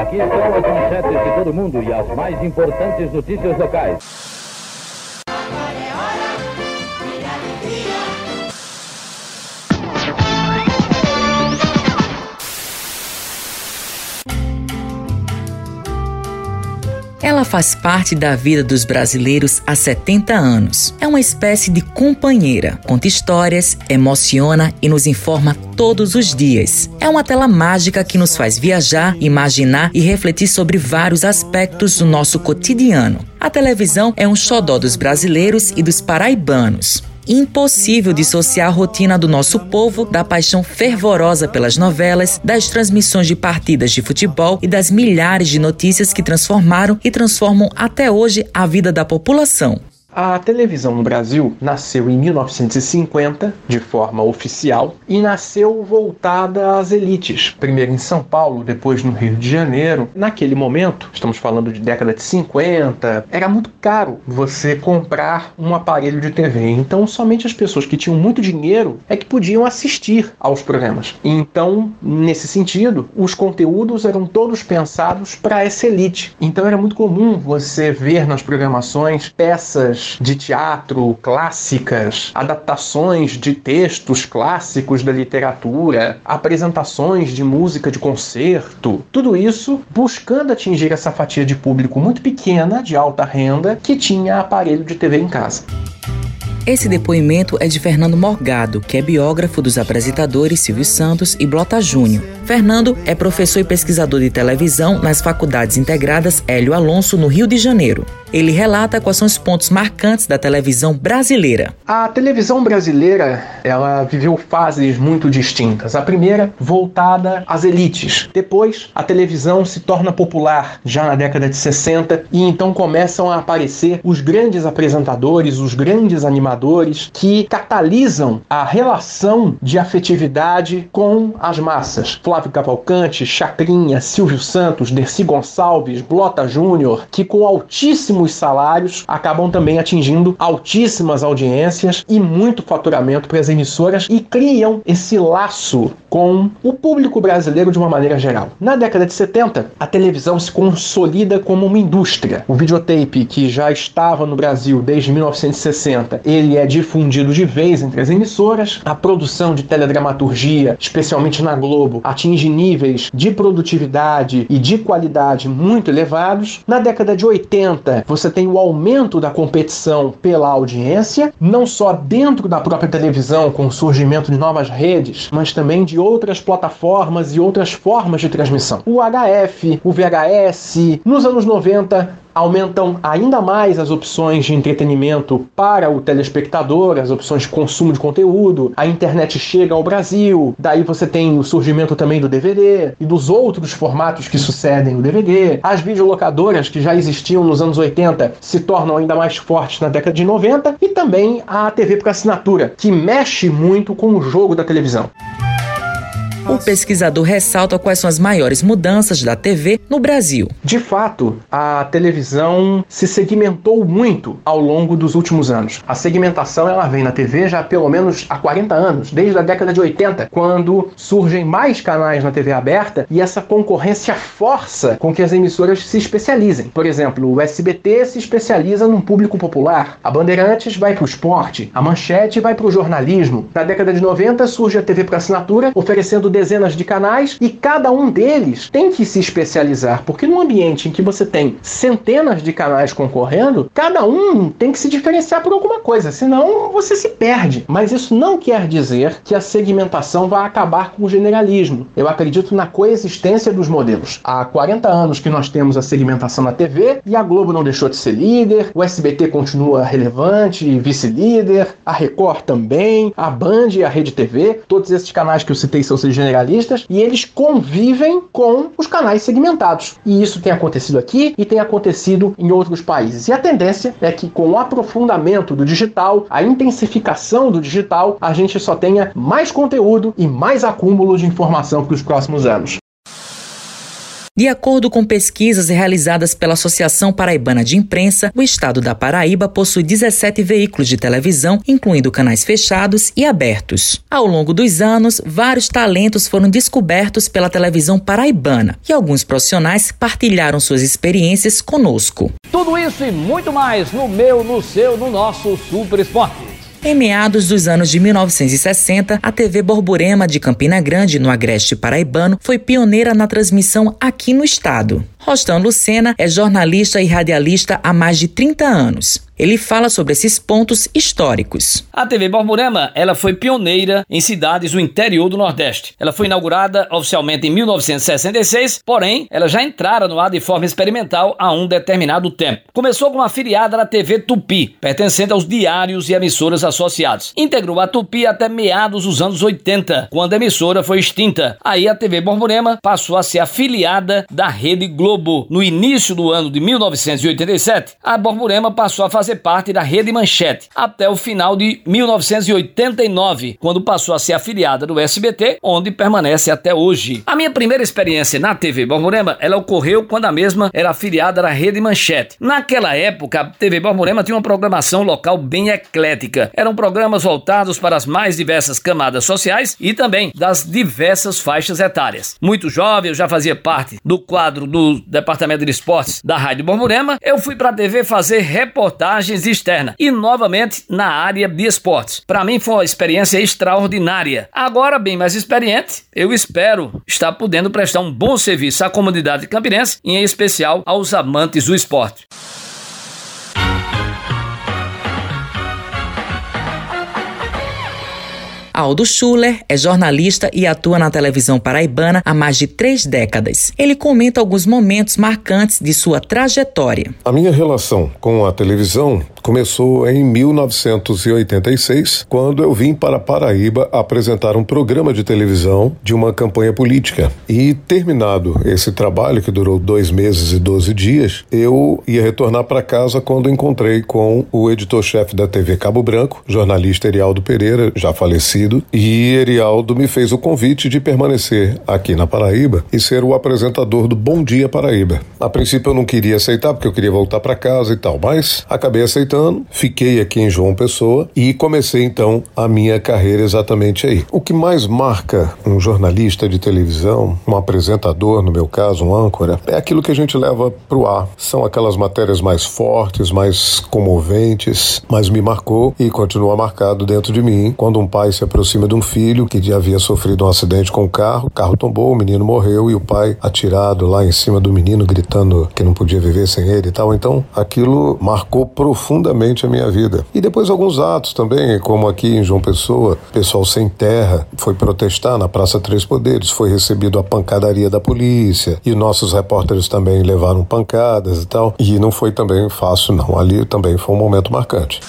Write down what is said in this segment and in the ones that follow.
Aqui estão as manchetes de todo mundo e as mais importantes notícias locais. Faz parte da vida dos brasileiros há 70 anos. É uma espécie de companheira. Conta histórias, emociona e nos informa todos os dias. É uma tela mágica que nos faz viajar, imaginar e refletir sobre vários aspectos do nosso cotidiano. A televisão é um xodó dos brasileiros e dos paraibanos impossível dissociar a rotina do nosso povo da paixão fervorosa pelas novelas, das transmissões de partidas de futebol e das milhares de notícias que transformaram e transformam até hoje a vida da população. A televisão no Brasil nasceu em 1950, de forma oficial, e nasceu voltada às elites. Primeiro em São Paulo, depois no Rio de Janeiro. Naquele momento, estamos falando de década de 50, era muito caro você comprar um aparelho de TV. Então, somente as pessoas que tinham muito dinheiro é que podiam assistir aos programas. Então, nesse sentido, os conteúdos eram todos pensados para essa elite. Então, era muito comum você ver nas programações peças de teatro clássicas, adaptações de textos clássicos da literatura, apresentações de música de concerto, tudo isso buscando atingir essa fatia de público muito pequena, de alta renda, que tinha aparelho de TV em casa. Esse depoimento é de Fernando Morgado, que é biógrafo dos apresentadores Silvio Santos e Blota Júnior. Fernando é professor e pesquisador de televisão nas Faculdades Integradas Hélio Alonso, no Rio de Janeiro. Ele relata quais são os pontos marcantes da televisão brasileira. A televisão brasileira, ela viveu fases muito distintas. A primeira, voltada às elites. Depois, a televisão se torna popular, já na década de 60, e então começam a aparecer os grandes apresentadores, os grandes animadores que catalisam a relação de afetividade com as massas. Flávio Cavalcante, Chacrinha, Silvio Santos, Dercy Gonçalves, Blota Júnior, que com altíssimo altíssimos salários acabam também atingindo altíssimas audiências e muito faturamento para as emissoras e criam esse laço com o público brasileiro de uma maneira geral. Na década de 70, a televisão se consolida como uma indústria. O videotape, que já estava no Brasil desde 1960, ele é difundido de vez entre as emissoras. A produção de teledramaturgia, especialmente na Globo, atinge níveis de produtividade e de qualidade muito elevados. Na década de 80, você tem o aumento da competição pela audiência, não só dentro da própria televisão, com o surgimento de novas redes, mas também de outras plataformas e outras formas de transmissão. O HF, o VHS, nos anos 90 aumentam ainda mais as opções de entretenimento para o telespectador, as opções de consumo de conteúdo. A internet chega ao Brasil, daí você tem o surgimento também do DVD e dos outros formatos que sucedem o DVD. As videolocadoras que já existiam nos anos 80 se tornam ainda mais fortes na década de 90 e também a TV por assinatura, que mexe muito com o jogo da televisão. O pesquisador ressalta quais são as maiores mudanças da TV no Brasil. De fato, a televisão se segmentou muito ao longo dos últimos anos. A segmentação ela vem na TV já há pelo menos há 40 anos, desde a década de 80, quando surgem mais canais na TV aberta e essa concorrência força com que as emissoras se especializem. Por exemplo, o SBT se especializa num público popular, a Bandeirantes vai para o esporte, a Manchete vai para o jornalismo. Na década de 90 surge a TV por assinatura, oferecendo dezenas de canais e cada um deles tem que se especializar, porque num ambiente em que você tem centenas de canais concorrendo, cada um tem que se diferenciar por alguma coisa, senão você se perde. Mas isso não quer dizer que a segmentação vai acabar com o generalismo. Eu acredito na coexistência dos modelos. Há 40 anos que nós temos a segmentação na TV e a Globo não deixou de ser líder, o SBT continua relevante e vice-líder, a Record também, a Band e a Rede TV, todos esses canais que eu citei são generalistas e eles convivem com os canais segmentados. E isso tem acontecido aqui e tem acontecido em outros países. E a tendência é que com o aprofundamento do digital, a intensificação do digital, a gente só tenha mais conteúdo e mais acúmulo de informação para os próximos anos. De acordo com pesquisas realizadas pela Associação Paraibana de Imprensa, o estado da Paraíba possui 17 veículos de televisão, incluindo canais fechados e abertos. Ao longo dos anos, vários talentos foram descobertos pela televisão paraibana e alguns profissionais partilharam suas experiências conosco. Tudo isso e muito mais no meu, no seu, no nosso Super Esporte. Em meados dos anos de 1960, a TV Borborema de Campina Grande, no Agreste Paraibano, foi pioneira na transmissão aqui no estado. Rostão Lucena é jornalista e radialista há mais de 30 anos. Ele fala sobre esses pontos históricos. A TV Borborema, ela foi pioneira em cidades do interior do Nordeste. Ela foi inaugurada oficialmente em 1966, porém, ela já entrara no ar de forma experimental há um determinado tempo. Começou com uma afiliada da TV Tupi, pertencente aos diários e emissoras associados. Integrou a Tupi até meados dos anos 80, quando a emissora foi extinta. Aí a TV Borborema passou a ser afiliada da Rede Globo. No início do ano de 1987, a Borborema passou a fazer fazer parte da Rede Manchete até o final de 1989, quando passou a ser afiliada do SBT, onde permanece até hoje. A minha primeira experiência na TV Borborema, ela ocorreu quando a mesma era afiliada da Rede Manchete. Naquela época, a TV Borborema tinha uma programação local bem eclética. Eram programas voltados para as mais diversas camadas sociais e também das diversas faixas etárias. Muito jovem, eu já fazia parte do quadro do Departamento de Esportes da Rádio Borborema. Eu fui para a TV fazer reportagem viagens externas e novamente na área de esportes. Para mim foi uma experiência extraordinária. Agora, bem mais experiente, eu espero estar podendo prestar um bom serviço à comunidade campinense e em especial aos amantes do esporte. Aldo Schuller é jornalista e atua na televisão paraibana há mais de três décadas. Ele comenta alguns momentos marcantes de sua trajetória. A minha relação com a televisão começou em 1986, quando eu vim para Paraíba apresentar um programa de televisão de uma campanha política. E terminado esse trabalho, que durou dois meses e doze dias, eu ia retornar para casa quando encontrei com o editor-chefe da TV Cabo Branco, jornalista Erialdo Pereira, já falecido, e Erialdo me fez o convite de permanecer aqui na Paraíba e ser o apresentador do Bom Dia Paraíba. A princípio eu não queria aceitar porque eu queria voltar para casa e tal, mas acabei aceitando fiquei aqui em João Pessoa e comecei então a minha carreira exatamente aí. O que mais marca um jornalista de televisão, um apresentador, no meu caso, um âncora, é aquilo que a gente leva pro ar. São aquelas matérias mais fortes, mais comoventes, mas me marcou e continua marcado dentro de mim quando um pai se aproxima de um filho que havia sofrido um acidente com o carro, o carro tombou, o menino morreu e o pai atirado lá em cima do menino gritando que não podia viver sem ele e tal. Então, aquilo marcou profundamente profundamente a minha vida. E depois alguns atos também, como aqui em João Pessoa, pessoal sem terra foi protestar na Praça Três Poderes, foi recebido a pancadaria da polícia e nossos repórteres também levaram pancadas e tal. E não foi também fácil, não. Ali também foi um momento marcante.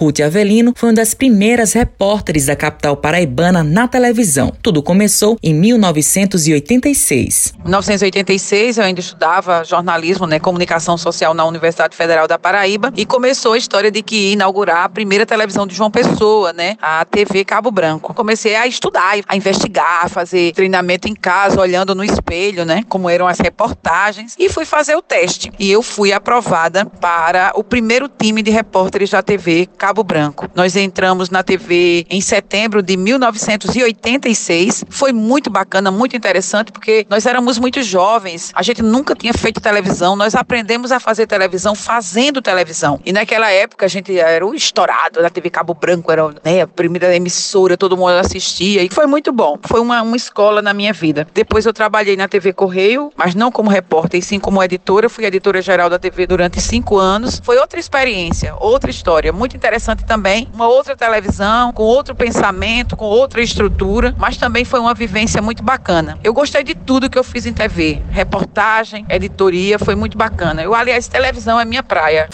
Ruth Avelino foi uma das primeiras repórteres da capital paraibana na televisão. Tudo começou em 1986. Em 1986 eu ainda estudava jornalismo, né, comunicação social na Universidade Federal da Paraíba e começou a história de que ia inaugurar a primeira televisão de João Pessoa, né, a TV Cabo Branco. Comecei a estudar, a investigar, a fazer treinamento em casa, olhando no espelho, né, como eram as reportagens e fui fazer o teste. E eu fui aprovada para o primeiro time de repórteres da TV Cabo Cabo Branco. Nós entramos na TV em setembro de 1986. Foi muito bacana, muito interessante, porque nós éramos muito jovens, a gente nunca tinha feito televisão, nós aprendemos a fazer televisão fazendo televisão. E naquela época a gente era o estourado da TV Cabo Branco, era né, a primeira emissora, todo mundo assistia, e foi muito bom. Foi uma, uma escola na minha vida. Depois eu trabalhei na TV Correio, mas não como repórter, e sim como editora. Fui editora geral da TV durante cinco anos. Foi outra experiência, outra história, muito interessante interessante também, uma outra televisão, com outro pensamento, com outra estrutura, mas também foi uma vivência muito bacana. Eu gostei de tudo que eu fiz em TV, reportagem, editoria, foi muito bacana. Eu, aliás, televisão é minha praia.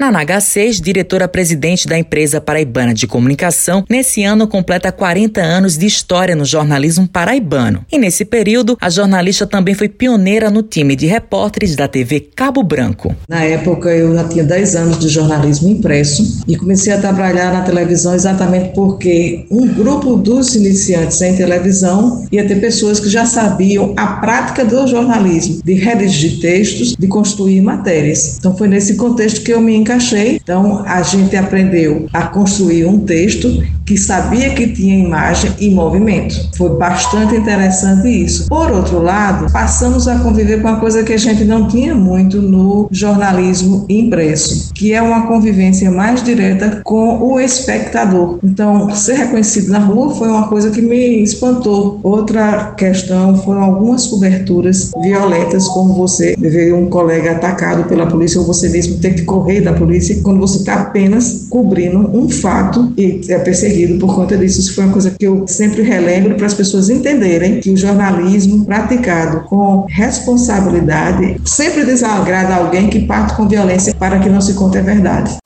Na NH6, diretora-presidente da empresa paraibana de comunicação, nesse ano completa 40 anos de história no jornalismo paraibano. E nesse período, a jornalista também foi pioneira no time de repórteres da TV Cabo Branco. Na época, eu já tinha 10 anos de jornalismo impresso e comecei a trabalhar na televisão exatamente porque um grupo dos iniciantes em televisão ia ter pessoas que já sabiam a prática do jornalismo, de redigir textos, de construir matérias. Então, foi nesse contexto que eu me encaixei. Então, a gente aprendeu a construir um texto que sabia que tinha imagem e movimento. Foi bastante interessante isso. Por outro lado, passamos a conviver com uma coisa que a gente não tinha muito no jornalismo impresso, que é uma convivência mais direta com o espectador. Então, ser reconhecido na rua foi uma coisa que me espantou. Outra questão foram algumas coberturas violentas, como você ver um colega atacado pela polícia ou você mesmo ter que correr da polícia quando você está apenas cobrindo um fato e é perseguido por conta disso. Isso foi uma coisa que eu sempre relembro para as pessoas entenderem que o jornalismo praticado com responsabilidade sempre desagrada alguém que parte com violência para que não se conte a verdade.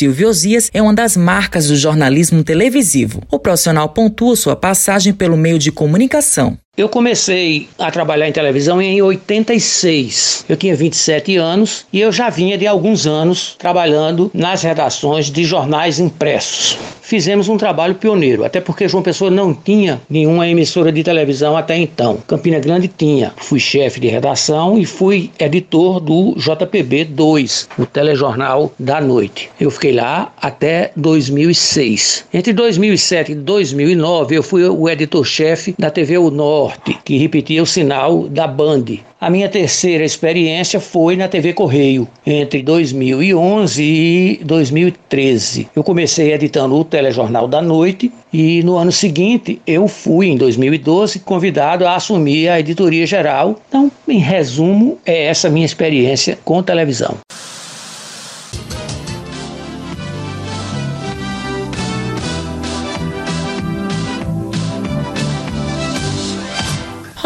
Silvio Osias é uma das marcas do jornalismo televisivo. O profissional pontua sua passagem pelo meio de comunicação. Eu comecei a trabalhar em televisão em 86. Eu tinha 27 anos e eu já vinha de alguns anos trabalhando nas redações de jornais impressos. Fizemos um trabalho pioneiro, até porque João Pessoa não tinha nenhuma emissora de televisão até então. Campina Grande tinha. Fui chefe de redação e fui editor do JPB 2, o telejornal da noite. Eu fiquei lá até 2006. Entre 2007 e 2009, eu fui o editor-chefe da TV O Norte Norte, que repetia o sinal da Band. A minha terceira experiência foi na TV Correio, entre 2011 e 2013. Eu comecei editando o Telejornal da Noite e no ano seguinte eu fui, em 2012, convidado a assumir a editoria geral. Então, em resumo, é essa minha experiência com televisão.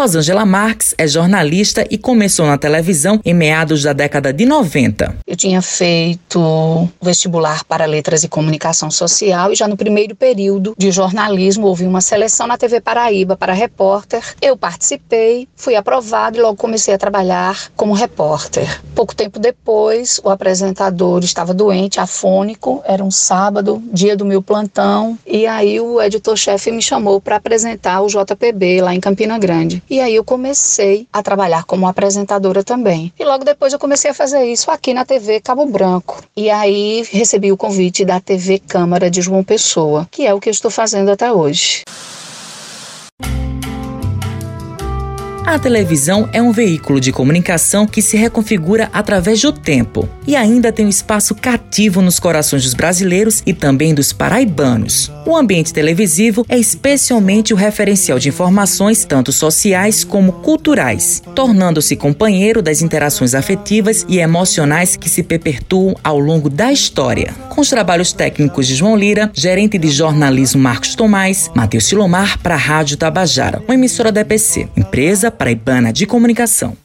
Rosângela Marques é jornalista e começou na televisão em meados da década de 90. Eu tinha feito vestibular para letras e comunicação social e já no primeiro período de jornalismo houve uma seleção na TV Paraíba para repórter. Eu participei, fui aprovado e logo comecei a trabalhar como repórter. Pouco tempo depois, o apresentador estava doente, afônico, era um sábado, dia do meu plantão, e aí o editor-chefe me chamou para apresentar o JPB lá em Campina Grande. E aí eu comecei a trabalhar como apresentadora também. E logo depois eu comecei a fazer isso aqui na TV Cabo Branco. E aí recebi o convite da TV Câmara de João Pessoa, que é o que eu estou fazendo até hoje. A televisão é um veículo de comunicação que se reconfigura através do tempo e ainda tem um espaço cativo nos corações dos brasileiros e também dos paraibanos. O ambiente televisivo é especialmente o referencial de informações tanto sociais como culturais, tornando-se companheiro das interações afetivas e emocionais que se perpetuam ao longo da história. Com os trabalhos técnicos de João Lira, gerente de jornalismo Marcos Tomás, Matheus Silomar para a Rádio Tabajara, uma emissora da EPC, empresa paraibana de comunicação.